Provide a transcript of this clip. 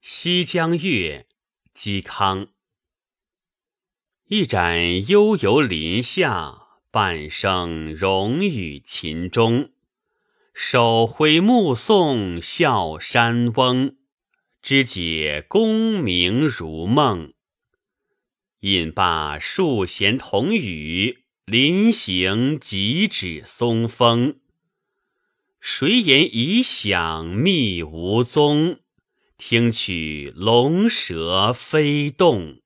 西江月·嵇康。一盏悠游林下，半生荣与秦钟。手挥目送笑山翁，知解功名如梦。饮罢数弦同语，临行几指松风。谁言已响觅无踪？听取龙蛇飞动。